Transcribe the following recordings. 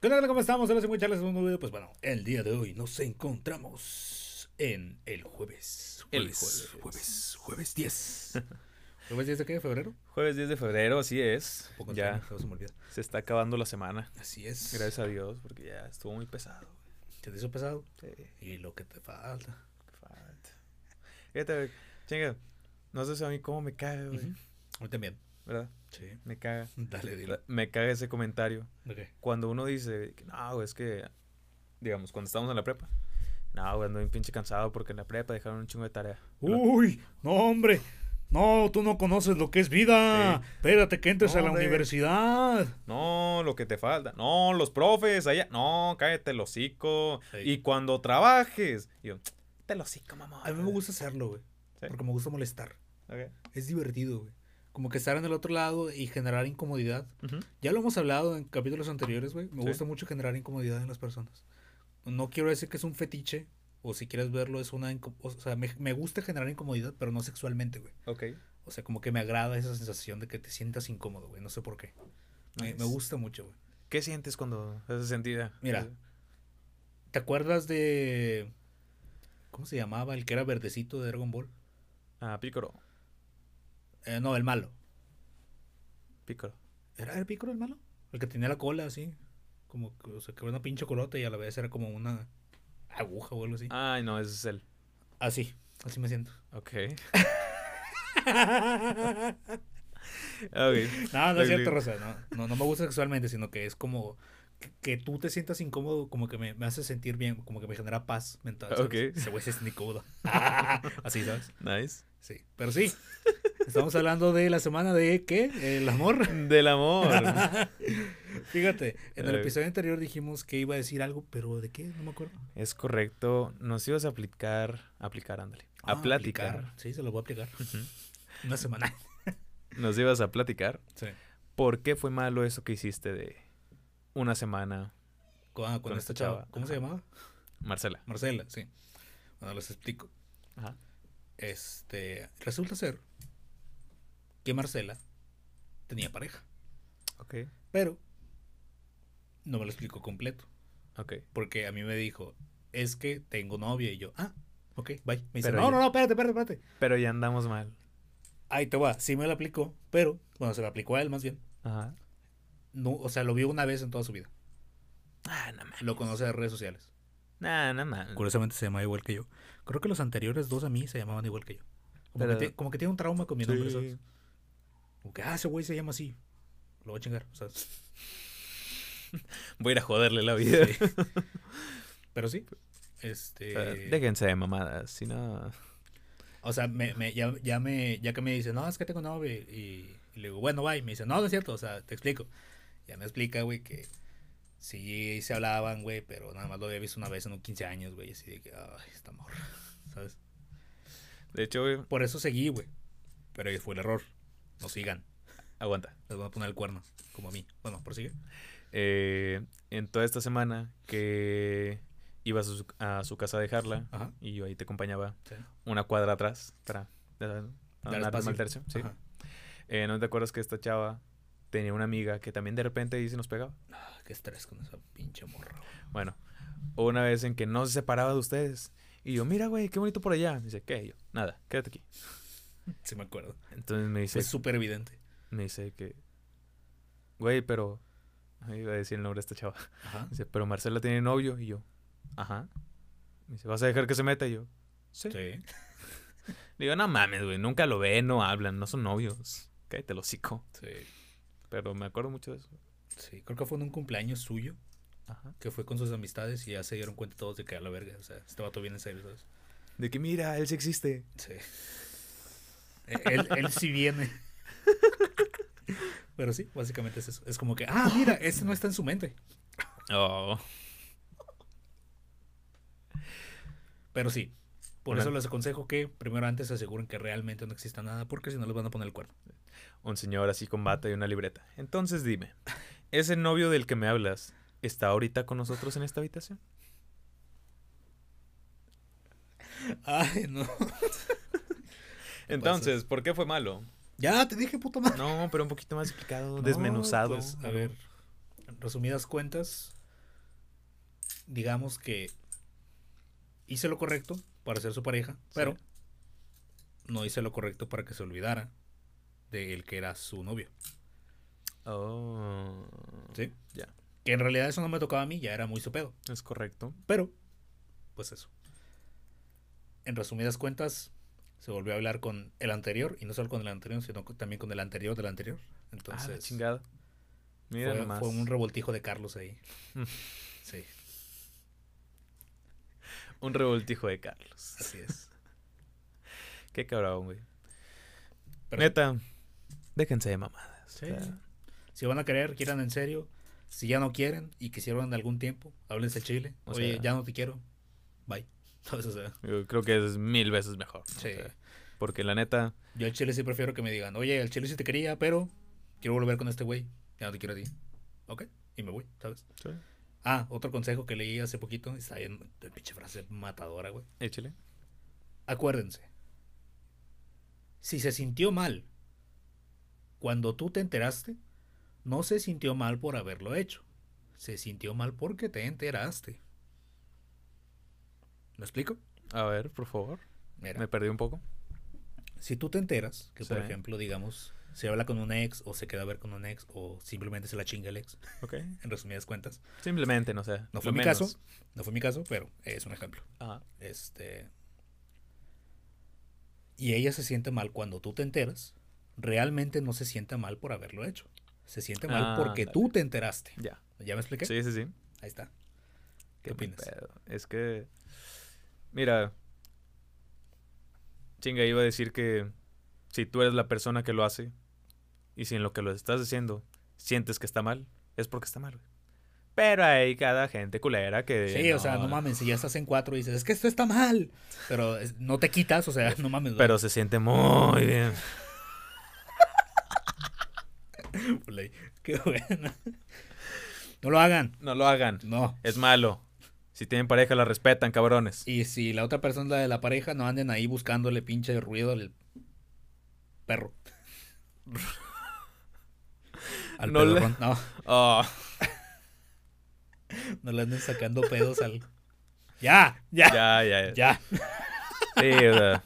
¿Qué tal? ¿Cómo estamos? Hola, soy muy Charles, un nuevo video. Pues bueno, el día de hoy nos encontramos en el jueves. El Jueves, jueves. jueves, jueves 10. ¿Jueves 10 de qué? ¿De febrero? Jueves 10 de febrero, así es. Poco Ya se me olvida. se está acabando la semana. Así es. Gracias a Dios, porque ya estuvo muy pesado. ¿Te hizo pesado? Sí, Y lo que te falta. qué falta. Fíjate, chinga, no sé si a mí cómo me caga, güey. A mí también. ¿Verdad? Sí. Me caga. Dale, dile. Me caga ese comentario. Cuando uno dice, no, es que, digamos, cuando estamos en la prepa. No, güey, ando bien pinche cansado porque en la prepa dejaron un chingo de tarea. Uy, no, hombre. No, tú no conoces lo que es vida. Sí. Espérate que entres No, a la universidad. No, lo que te falta. No, los profes allá. No, cállate el hocico. Sí. Y cuando trabajes. Yo, te el hocico, mamá. A mí me gusta hacerlo, güey. ¿Sí? Porque me gusta molestar. Es divertido, güey. Como que estar en el otro lado y generar incomodidad. Ya lo hemos hablado en capítulos anteriores, güey. Me Sí. gusta mucho generar incomodidad en las personas. No quiero decir que es un fetiche, o si quieres verlo, es una... O sea, me, me gusta generar incomodidad, pero no sexualmente, güey. Ok. O sea, como que me agrada esa sensación de que te sientas incómodo, güey. No sé por qué. Me, me gusta mucho, güey. ¿Qué sientes cuando haces sentida? Mira. ¿Te acuerdas de... ¿Cómo se llamaba? El que era verdecito de Dragon Ball. Ah, pícoro. Eh, no, el malo. Pícoro. ¿Era el Piccolo el malo? El que tenía la cola así. Como que, o sea, que era una pinche colota y a la vez era como una aguja o algo así. Ay, no, ese es él. Así, así me siento. Ok. Ok. No, no es cierto, Rosa. No, no, no me gusta sexualmente, sino que es como que, que tú te sientas incómodo, como que me, me hace sentir bien, como que me genera paz mental. ¿sabes? Ok. Ese güey se siente incómodo. así, ¿sabes? Nice. Sí. Pero sí, estamos hablando de la semana de ¿qué? El amor. Del amor. Fíjate, en el Eh. episodio anterior dijimos que iba a decir algo, pero ¿de qué? No me acuerdo. es correcto. Nos ibas a aplicar. Aplicar, ándale. A Ah, platicar. aplicar. Sí, se lo voy a aplicar. Una semana. Nos ibas a platicar. Sí. ¿Por qué fue malo eso que hiciste de una semana, Con, con Con esta esta chava. ¿Cómo se llamaba? Marcela? Marcela, sí. Bueno, les explico. Ajá. Este, resulta ser que Marcela tenía pareja, Ok. pero no me lo explicó completo, Ok. porque a mí me dijo, es que tengo novia y yo, ah, ok, bye. Me dice, Pero no, ya- no, no, espérate, espérate, espérate. Pero ya andamos mal. Ahí te va, sí me lo aplicó, pero, bueno, se lo aplicó a él más bien. Ajá. No, o sea, lo vio una vez en toda su vida. Ah, no mames. Lo conoce de redes sociales. Nah, no mames. Curiosamente se llama igual que yo. Creo que los anteriores dos a mí se llamaban igual que yo. Como, Pero- que, ti- como que tiene un trauma con mi nombre, Sí. ¿sabes? Como que, ah, ese güey se llama así. Lo voy a chingar, ¿sabes? Voy a ir a joderle la vida. Sí. Pero sí. Este. O sea, déjense de mamadas, si no. O sea, me, me- ya, ya, me, ya que me dice, no, es que tengo novia. Y, y le digo, bueno, bye. Y me dice, no, no es cierto. O sea, te explico. Ya me explica, güey, que sí se hablaban, güey, pero nada más lo había visto una vez en un 15 años, güey. Así de que, ay, esta morra. ¿Sabes? De hecho, güey, Por eso seguí, güey. Pero fue el error. No sigan. aguanta. Les voy a poner el cuerno, como a mí. Bueno, prosigue. Eh, en toda esta semana que ibas a su, a su casa a dejarla Ajá. y yo ahí te acompañaba Sí. una cuadra atrás para mal tercio. Sí. Eh, ¿No te acuerdas que esta chava tenía una amiga que también de repente ahí se nos pegaba? Ah, qué estrés con esa pinche morra. Bueno, una vez en que no se separaba de ustedes. Y yo, mira, güey, qué bonito por allá. Me dice, ¿qué? Y yo, nada, quédate aquí. Sí me acuerdo. Entonces me dice, Fue súper evidente. me dice que, güey, pero, ahí iba a decir el nombre de esta chava. Ajá. Dice, pero Marcela tiene novio. Y yo, ajá. Me dice, ¿vas a dejar que se meta? Y yo, sí. Sí. Digo, no mames, güey, nunca lo ven, no hablan, no son novios. Cállate el hocico. Sí. Pero me acuerdo mucho de eso. Sí, creo que fue en un cumpleaños suyo Ajá. que fue con sus amistades y ya se dieron cuenta todos de que a la verga, o sea, este vato bien en serio, ¿sabes? De que mira, él sí existe. Sí. Él, él sí viene. Pero sí, básicamente es eso. Es como que, ah, mira, ese no está en su mente. Oh. Pero sí, por Una- eso les aconsejo que primero antes se aseguren que realmente no exista nada, porque si no les van a poner el cuerno. Un señor así con bata y una libreta. Entonces dime, ¿ese novio del que me hablas está ahorita con nosotros en esta habitación? Ay, no. Entonces, ¿por qué fue malo? Ya te dije, puta madre. No, pero un poquito más explicado, No, desmenuzado. pues, a ver, en resumidas cuentas, digamos que hice lo correcto para ser su pareja, pero no hice lo correcto para que se olvidara de el que era su novio. Oh. ¿Sí? Ya. Que en realidad eso no me tocaba a mí, ya era muy su pedo. Es correcto. Pero, pues eso. En resumidas cuentas, se volvió a hablar con el anterior, y no solo con el anterior, sino con- también con el anterior del anterior. ah, Entonces, chingada. Mira fue, fue un revoltijo de Carlos ahí. Sí, Un revoltijo de Carlos. así es. Qué cabrón, güey. Pero Neta, déjense de mamadas. Sí. O sea, si van a querer, quieran en serio. Si ya no quieren y quisieron algún tiempo, háblense chile. Oye, sea- ya no te quiero. Bye. ¿Sabes? O sea, yo creo que es mil veces mejor. Sí. sea, porque la neta, yo al chile sí prefiero que me digan, oye, el chile sí te quería, pero quiero volver con este güey. Ya no te quiero a ti. Ok, y me voy, ¿sabes? sí, Ah, otro consejo que leí hace poquito, está bien, de pinche frase matadora, güey. échale. Acuérdense, si se sintió mal cuando tú te enteraste, no se sintió mal por haberlo hecho. Se sintió mal porque te enteraste. ¿Me explico? A ver, por favor. Mira, Me perdí un poco. si tú te enteras que, por ejemplo, digamos, se habla con un ex o se queda a ver con un ex o simplemente se la chinga el ex, Ok. en resumidas cuentas. Simplemente, no sé. No fue mi menos. caso, no fue mi caso, pero es un ejemplo. Ajá. Este. Y ella se siente mal cuando tú te enteras. Realmente no se siente mal por haberlo hecho. Se siente mal Ah, porque tú te enteraste. Ya. ¿Ya me expliqué? Sí, sí, sí. Ahí está. Qué ¿Qué buen opinas? pedo. Es que. Mira. Chinga, iba a decir que si tú eres la persona que lo hace y si en lo que lo estás haciendo sientes que está mal, es porque está mal, güey. Pero hay cada gente culera que. Sí, o sea, no mames, si ya estás en cuatro y dices, es que esto está mal. Pero no te quitas, o sea, no mames. Pero se siente muy bien. Qué bueno. No lo hagan. No lo hagan. No. Es malo. Si tienen pareja, la respetan, cabrones. Y si la otra persona es la de la pareja, no anden ahí buscándole pinche ruido al perro. Al No le-. No, Oh, no le anden sacando pedos al. ¡Ya! ¡Ya! ya, ya, ya. ¡Ya! Sí, o sea,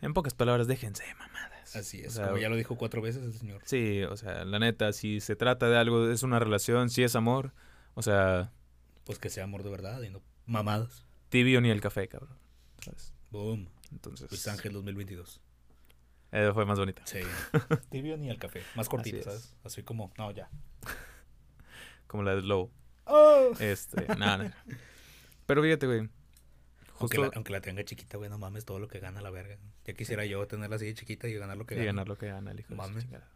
en pocas palabras, déjense mamadas. Así es, O sea, como ya lo dijo cuatro veces el señor. Sí, o sea, la neta, si se trata de algo, es una relación, si es amor, o sea, Pues que sea amor de verdad y no mamadas. tibio ni el café, cabrón. ¿Sabes? Boom. Entonces, Luis Ángel 2022. eh, fue más bonita. Sí. Tibio ni el café. Más cortito, Así es. ¿sabes? Así como, no, ya. Como la de Slow. Oh. Este, nada, nada. Pero fíjate, güey. Aunque, la, aunque la tenga chiquita, güey, no mames todo lo que gana la verga. Ya quisiera yo tenerla así de chiquita y ganar lo que y gana. ganar lo que gana el hijo de Mames. chingada.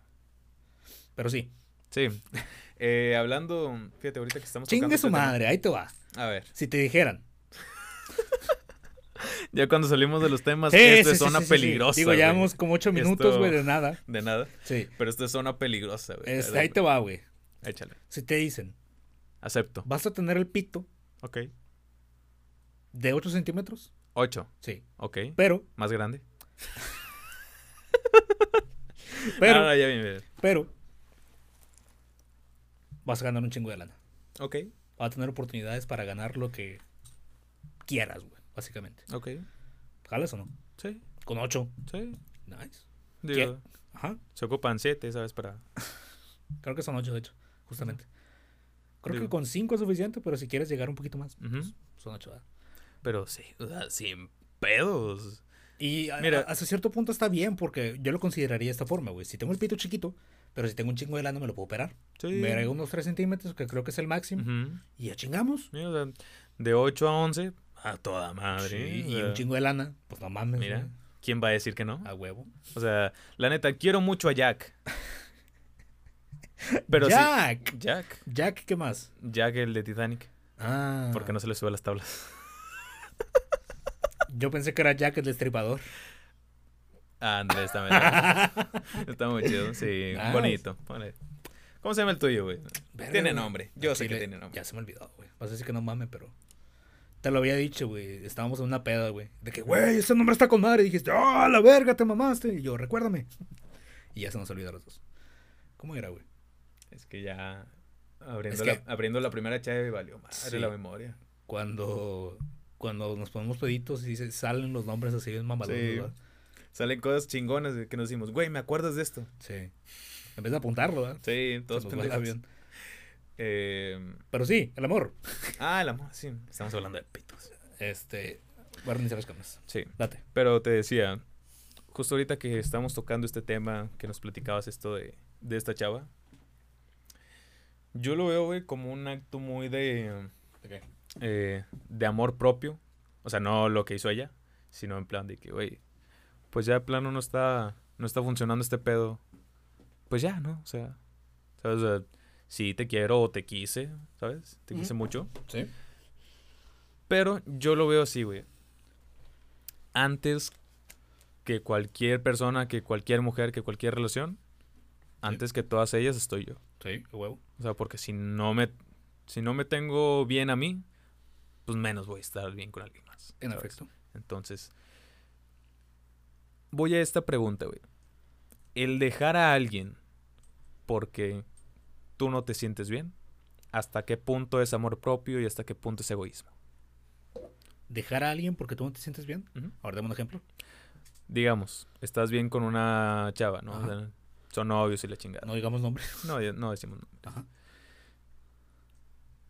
Pero sí, Sí. Eh, hablando, fíjate, ahorita que estamos chingue su tema- madre, ahí te va. A ver, Si te dijeran. ya cuando salimos de los temas, Sí, esto sí, es sí, zona sí, peligrosa. Digo, güey. llevamos como ocho minutos, Esto- güey, de nada. De nada. Sí. Pero esto es zona peligrosa, güey. Ahí te va, güey. Échale. Si te dicen, Acepto. vas a tener el pito Ok. de 8 centímetros, Ocho. sí. Ok. Pero, Más grande. pero, Ah, ya bien, bien. pero, vas a ganar un chingo de lana. Ok. Vas a tener oportunidades para ganar lo que quieras, güey, básicamente. Ok. ¿Jalas o no? Sí. Con 8. Sí. Nice. Digo, Ajá. se ocupan siete, ¿sabes? Para. Creo que son 8, de hecho, justamente. Creo Digo. que con 5 es suficiente, pero si quieres llegar un poquito más, pues, son 8. Pero sí, o sea, sin pedos. Y Mira. a- hasta cierto punto está bien, porque yo lo consideraría de esta forma, güey. Si tengo el pito chiquito, pero si tengo un chingo de lana, me lo puedo operar. Sí. Me agrego unos 3 centímetros, que creo que es el máximo, y ya chingamos. Mira, o sea, de 8 a 11, a toda Sí, madre. y un chingo de lana, pues no mames, Mira, güey, ¿quién va a decir que no? a huevo. O sea, la neta, quiero mucho a Jack. Pero sí. Jack. Jack. Jack, ¿qué más? Jack, el de Titanic. Ah. Porque no se le sube a las tablas. Yo pensé que era Jack el destripador. Andrés también. Está muy chido. Sí, Nice. bonito. ¿Cómo se llama el tuyo, güey? Tiene nombre. Yo sé que tiene nombre. Ya se me olvidó, güey. Vas a decir que no mames, pero. Te lo había dicho, güey. Estábamos en una peda, güey. De que, güey, ese nombre está con madre. Y dijiste, ¡ah, la verga, te mamaste! Y yo, recuérdame. Y ya se nos olvidó los dos. ¿Cómo era, güey? Es que ya abriendo, Es la, abriendo la primera chave valió madre Sí. la memoria. cuando, cuando nos ponemos peditos y se salen los nombres así bien mamalones, Sí. Salen cosas chingonas de que nos decimos, güey, ¿me acuerdas de esto? Sí. En vez de apuntarlo, ¿verdad? Sí, el pendejos. Eh, Pero sí, el amor. ah, el amor, sí. Estamos hablando de pitos. Este. Voy a las cámaras. Sí. Date. Pero te decía, justo ahorita que estamos tocando este tema, que nos platicabas esto de, de esta chava, yo lo veo, güey, como un acto muy de, ¿De qué? eh, de amor propio. O sea, no lo que hizo ella, sino en plan de que, güey, pues ya de plano no está, no está funcionando este pedo. Pues ya, ¿no? O sea, ¿sabes? O sea, sí te quiero o te quise, ¿sabes? Te quise mucho. Sí. Pero yo lo veo así, güey. Antes que cualquier persona, que cualquier mujer, que cualquier relación, antes que todas ellas estoy yo. Sí, huevo. O sea, porque si no me si no me tengo bien a mí, pues menos voy a estar bien con alguien más. En efecto. Entonces, voy a esta pregunta, güey. El dejar a alguien porque tú no te sientes bien, ¿hasta qué punto es amor propio y hasta qué punto es egoísmo? Dejar a alguien porque tú no te sientes bien. Ujú. Ahora dame un ejemplo. digamos, estás bien con una chava, ¿no? O Ajá. sea, son novios y la chingada. No digamos nombres. No, no decimos nombres. Ajá.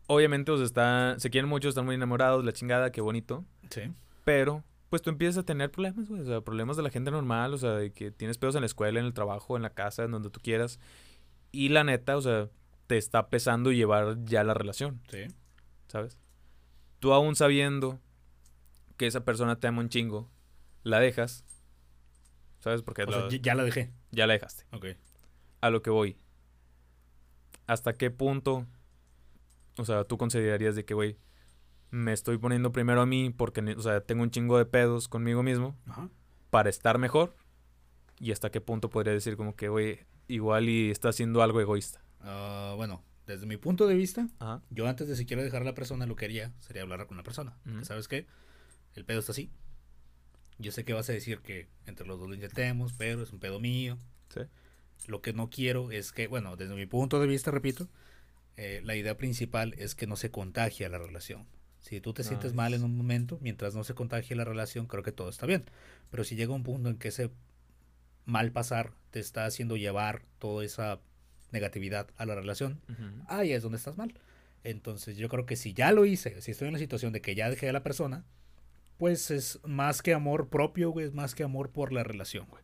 Obviamente, pues, está, se quieren mucho, están muy enamorados, la chingada, qué bonito. Sí. Pero, pues tú empiezas a tener problemas, güey. O sea, problemas de la gente normal, o sea, de que tienes pedos en la escuela, en el trabajo, en la casa, en donde tú quieras. Y la neta, o sea, te está pesando llevar ya la relación, Sí. ¿sabes? Tú aún sabiendo que esa persona te ama un chingo, la dejas, ¿sabes? Porque O sea, ya la dejé. ya la dejaste. Ok. a lo que voy. ¿Hasta qué punto, o sea, tú considerarías de que, güey, me estoy poniendo primero a mí porque, o sea, tengo un chingo de pedos conmigo mismo Ajá. para estar mejor? ¿Y hasta qué punto podría decir como que, güey, igual y está haciendo algo egoísta? Ah, bueno, desde mi punto de vista, Ajá. yo antes de siquiera dejar a la persona, lo que haría sería hablar con la persona. Ujú. Que, ¿Sabes qué? El pedo está así. Yo sé que vas a decir que entre los dos lo intentemos, pero es un pedo mío. Sí. Lo que no quiero es que, bueno, desde mi punto de vista, repito, eh, la idea principal es que no se contagie la relación. Si tú te sientes mal en un momento, mientras no se contagie la relación, creo que todo está bien. Pero si llega un punto en que ese mal pasar te está haciendo llevar toda esa negatividad a la relación, ahí es donde estás mal. Entonces yo creo que si ya lo hice, si estoy en la situación de que ya dejé a la persona, pues es más que amor propio, güey, es más que amor por la relación, güey.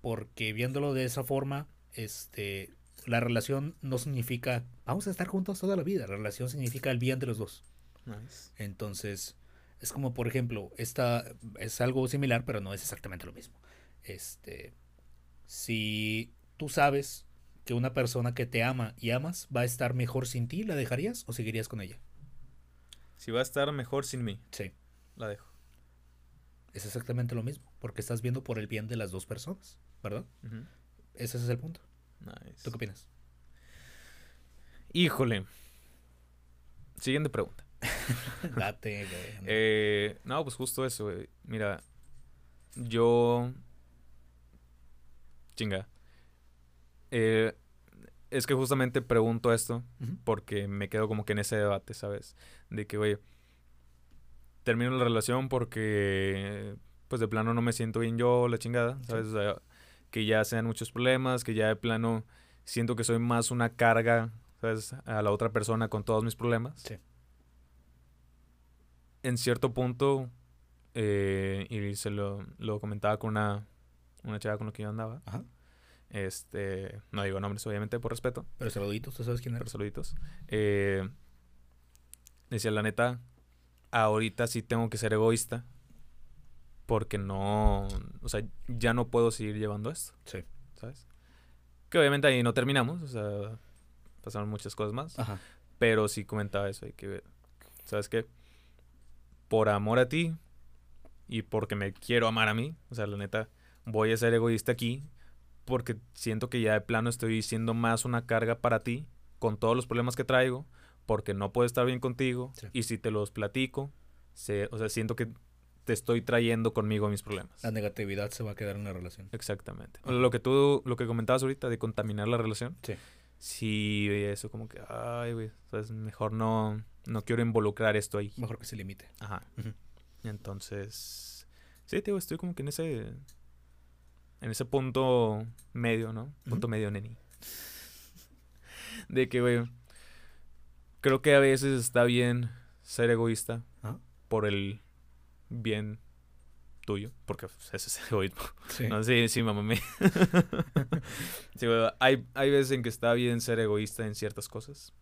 Porque viéndolo de esa forma, este, la relación no significa vamos a estar juntos toda la vida, la relación significa el bien de los dos. Nice. Entonces, es como, por ejemplo, esta es algo similar, pero no es exactamente lo mismo. Este, si tú sabes que una persona que te ama y amas va a estar mejor sin ti, ¿la dejarías o seguirías con ella? Si va a estar mejor sin mí, Sí, la dejo. es exactamente lo mismo, porque estás viendo por el bien de las dos personas, ¿verdad? Ese es el punto. Nice. ¿Tú qué opinas? Híjole. Siguiente pregunta. Date, güey. Eh, no, pues justo eso, güey. Mira, yo... Chinga. Eh, es que justamente pregunto esto porque me quedo como que en ese debate, ¿sabes? De que, güey, termino la relación porque, pues de plano no me siento bien yo, la chingada, ¿sabes? O sea, que ya sean muchos problemas, que ya de plano siento que soy más una carga, ¿sabes? A la otra persona con todos mis problemas. Sí. En cierto punto, eh, y se lo, lo comentaba con una, una chava con la que yo andaba, Ajá. este, no digo nombres obviamente por respeto, Pero saluditos, ¿tú sabes quién pero eres? saluditos. Eh, decía, la neta, ahorita sí tengo que ser egoísta. Porque no, o sea, ya no puedo seguir llevando esto, Sí. ¿sabes? Que obviamente ahí no terminamos, o sea, pasaron muchas cosas más. Ajá. Pero sí comentaba eso, de que, ¿sabes qué? Por amor a ti y porque me quiero amar a mí, o sea, la neta, voy a ser egoísta aquí porque siento que ya de plano estoy siendo más una carga para ti con todos los problemas que traigo, porque no puedo estar bien contigo Sí. y si te los platico, se- o sea, siento que te estoy trayendo conmigo mis problemas. La negatividad se va a quedar en la relación. Exactamente. Lo que tú, lo que comentabas ahorita de contaminar la relación. Sí. Sí, eso como que, ay, güey, ¿sabes? mejor no, no quiero involucrar esto ahí. Mejor que se limite. Ajá. Entonces, sí, te digo, estoy como que en ese, en ese punto medio, ¿no? Punto medio, neni. De que, güey, creo que a veces está bien ser egoísta Ajá. por el bien tuyo, porque pues, ese es egoísmo. Sí. No, sí, sí, mamá mía. sí, güey, hay, hay veces en que está bien ser egoísta en ciertas cosas.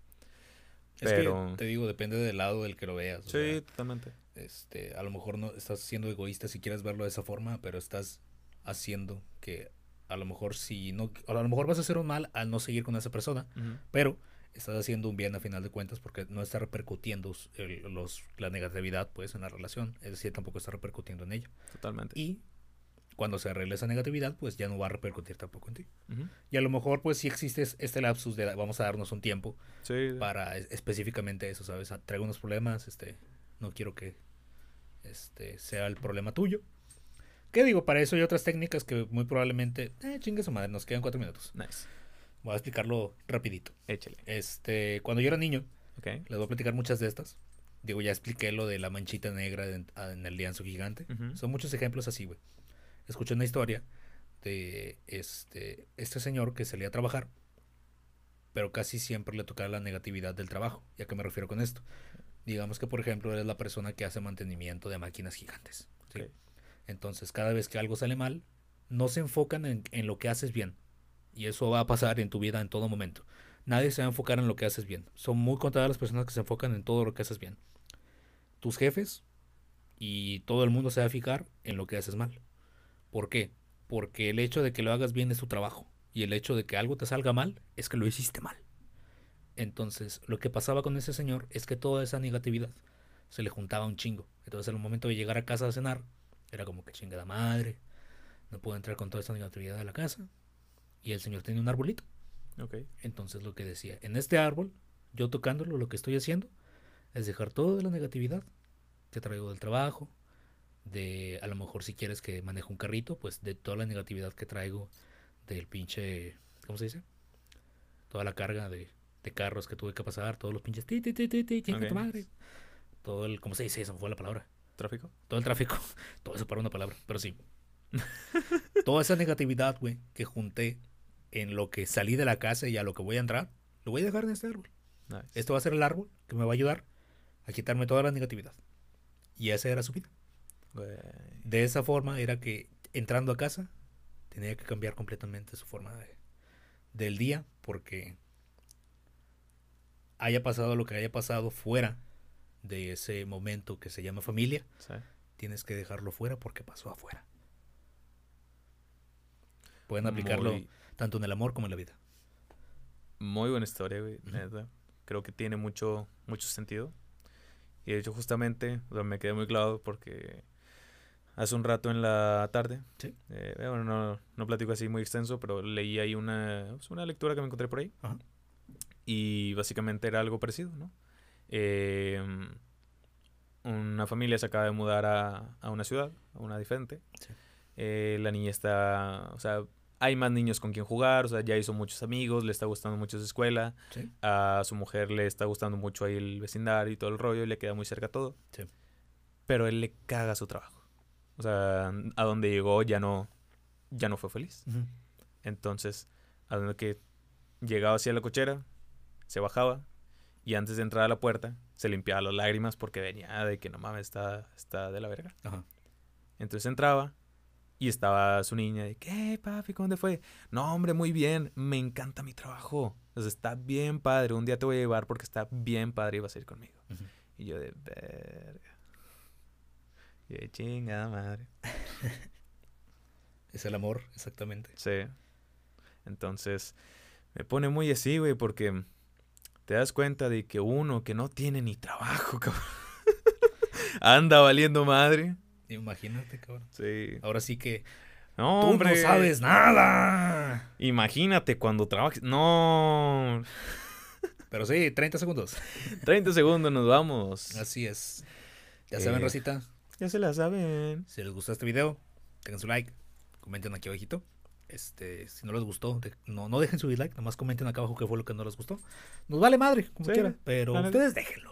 Es Pero... que te digo, depende del lado del que lo veas. Sí, sea, totalmente. este, a lo mejor no estás siendo egoísta si quieres verlo de esa forma, pero estás haciendo que a lo mejor si no, a lo mejor vas a hacer un mal al no seguir con esa persona, pero estás haciendo un bien a final de cuentas porque no está repercutiendo el- los, la negatividad pues en la relación, es decir, tampoco está repercutiendo en ella. Totalmente. Y cuando se arregle esa negatividad, pues ya no va a repercutir tampoco en ti. Y a lo mejor pues si existe es- este lapsus de vamos a darnos un tiempo Sí. para es- específicamente eso, ¿sabes? Ah, Traigo unos problemas, este, no quiero que este sea el problema tuyo. ¿Qué digo? Para eso hay otras técnicas que muy probablemente, eh, chingue su madre, nos quedan cuatro minutos. Nice. Voy a explicarlo rapidito. Échale. Este, cuando yo era niño, les voy a platicar muchas de estas. Digo, ya expliqué lo de la manchita negra en, en el lienzo gigante. Son muchos ejemplos así, güey. Escuché una historia de este, este señor que salía a trabajar, pero casi siempre le tocaba la negatividad del trabajo. ¿Y a qué me refiero con esto? Digamos que, por ejemplo, eres la persona que hace mantenimiento de máquinas gigantes. Entonces, cada vez que algo sale mal, no se enfocan en, en lo que haces bien. Y eso va a pasar en tu vida en todo momento. Nadie se va a enfocar en lo que haces bien. Son muy contadas las personas que se enfocan en todo lo que haces bien. Tus jefes y todo el mundo se va a fijar en lo que haces mal. ¿Por qué? Porque el hecho de que lo hagas bien es tu trabajo. Y el hecho de que algo te salga mal es que lo hiciste mal. Entonces, lo que pasaba con ese señor es que toda esa negatividad se le juntaba un chingo. Entonces, al momento de llegar a casa a cenar, era como que chingada madre. No puedo entrar con toda esta negatividad a la casa. Y el señor tenía un arbolito. Ok. Entonces, lo que decía, en este árbol, yo tocándolo, lo que estoy haciendo es dejar toda la negatividad que traigo del trabajo, de a lo mejor si quieres que maneje un carrito, pues de toda la negatividad que traigo del pinche, ¿cómo se dice? Toda la carga de, de carros que tuve que pasar, todos los pinches, ti, ti, ti, ti, ti, chinga tu Ok. madre. Todo el, ¿cómo se dice? Esa fue la palabra. ¿Tráfico? Todo el tráfico, todo eso para una palabra, pero sí. Toda esa negatividad, güey, que junté en lo que salí de la casa y a lo que voy a entrar, lo voy a dejar en este árbol. Nice. Esto va a ser el árbol que me va a ayudar a quitarme toda la negatividad. Y esa era su vida. Güey. De esa forma era que entrando a casa tenía que cambiar completamente su forma de- del día porque haya pasado lo que haya pasado fuera de ese momento que se llama familia, Sí. tienes que dejarlo fuera porque pasó afuera. Pueden aplicarlo Muy, tanto en el amor como en la vida. muy buena historia, güey. Neta. Creo que tiene mucho, mucho sentido. Y de hecho, justamente, o sea, me quedé muy clavado porque hace un rato en la tarde, Sí. eh, bueno, no, no platico así muy extenso, pero leí ahí una, pues, una lectura que me encontré por ahí. Ajá. Y básicamente era algo parecido, ¿no? Eh, una familia se acaba de mudar a, a una ciudad, a una diferente. Sí. Eh, la niña está, o sea, hay más niños con quien jugar, o sea, ya hizo muchos amigos, le está gustando mucho su escuela, Sí. a su mujer le está gustando mucho ahí el vecindario y todo el rollo, y le queda muy cerca todo. Sí. Pero él le caga su trabajo. O sea, a donde llegó ya no, ya no fue feliz. Entonces, a donde que llegaba hacia la cochera, se bajaba y antes de entrar a la puerta se limpiaba las lágrimas porque venía de que no mames, está, está de la verga. Ajá. Entonces entraba y estaba su niña de, ¿qué, papi? ¿Cómo te fue? No, hombre, muy bien, me encanta mi trabajo. O sea, está bien padre, un día te voy a llevar porque está bien padre y vas a ir conmigo. Y yo de, verga. Y de chingada madre. Es el amor, exactamente. Sí. Entonces, me pone muy así, güey, porque te das cuenta de que uno que no tiene ni trabajo, cabrón, anda valiendo madre. Imagínate, cabrón. Sí. Ahora sí que No, tú hombre. no sabes nada. Imagínate cuando trabajes. No. Pero sí, 30 segundos. 30 segundos nos vamos. Así es. Ya saben, Eh. Rosita, Ya se la saben. si les gustó este video, tengan su like, comenten aquí abajito. Este, si no les gustó, de- no, no dejen su dislike, nomás comenten acá abajo qué fue lo que no les gustó. Nos vale madre, como Sí, quiera, pero ustedes déjenlo.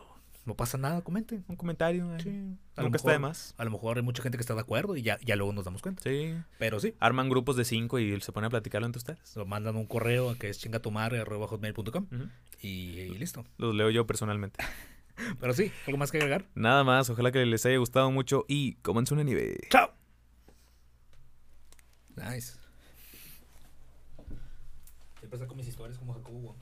No pasa nada, comenten. Un comentario. eh. Sí, a Nunca está de más. A lo mejor hay mucha gente que está de acuerdo y ya, ya luego nos damos cuenta. Sí. Pero sí, Arman grupos de cinco y se ponen a platicarlo entre ustedes. nos mandan un correo que es chingatumadre.hotmail.com Ujú. y, y listo. Los leo yo personalmente. Pero sí, ¿algo más que agregar? Nada más, ojalá que les haya gustado mucho y comanse una nieve. ¡Chao! Nice. Siempre saco mis historias como Jacobo.